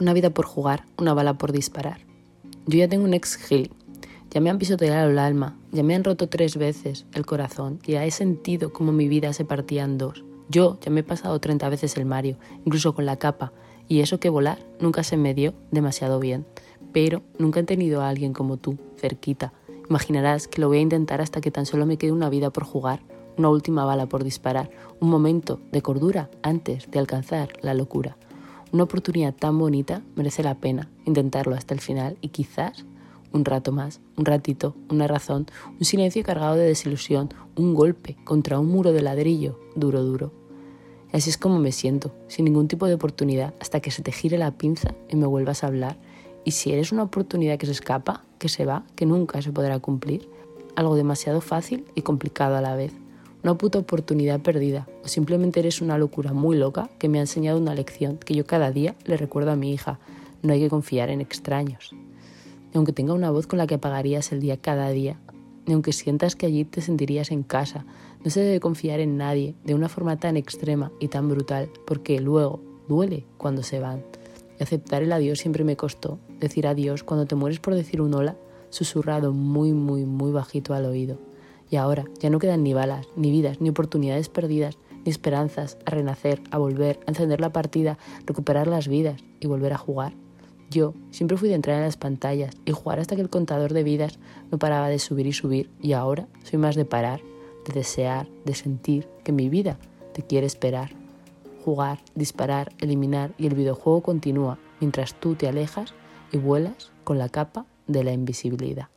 Una vida por jugar, una bala por disparar. Yo ya tengo un ex gili. Ya me han pisoteado el alma, ya me han roto tres veces el corazón, ya he sentido como mi vida se partía en dos. Yo ya me he pasado 30 veces el Mario, incluso con la capa, y eso que volar nunca se me dio demasiado bien. Pero nunca he tenido a alguien como tú, cerquita. Imaginarás que lo voy a intentar hasta que tan solo me quede una vida por jugar, una última bala por disparar, un momento de cordura antes de alcanzar la locura. Una oportunidad tan bonita merece la pena intentarlo hasta el final y quizás un rato más, un ratito, una razón, un silencio cargado de desilusión, un golpe contra un muro de ladrillo, duro, duro. Así es como me siento, sin ningún tipo de oportunidad, hasta que se te gire la pinza y me vuelvas a hablar. Y si eres una oportunidad que se escapa, que se va, que nunca se podrá cumplir, algo demasiado fácil y complicado a la vez una puta oportunidad perdida, o simplemente eres una locura muy loca que me ha enseñado una lección que yo cada día le recuerdo a mi hija, no hay que confiar en extraños. Ni aunque tenga una voz con la que apagarías el día cada día, ni aunque sientas que allí te sentirías en casa, no se debe confiar en nadie de una forma tan extrema y tan brutal, porque luego duele cuando se van. Y aceptar el adiós siempre me costó. Decir adiós cuando te mueres por decir un hola, susurrado muy, muy, muy bajito al oído. Y ahora ya no quedan ni balas, ni vidas, ni oportunidades perdidas, ni esperanzas a renacer, a volver, a encender la partida, recuperar las vidas y volver a jugar. Yo siempre fui de entrar en las pantallas y jugar hasta que el contador de vidas no paraba de subir y subir y ahora soy más de parar, de desear, de sentir que mi vida te quiere esperar. Jugar, disparar, eliminar y el videojuego continúa mientras tú te alejas y vuelas con la capa de la invisibilidad.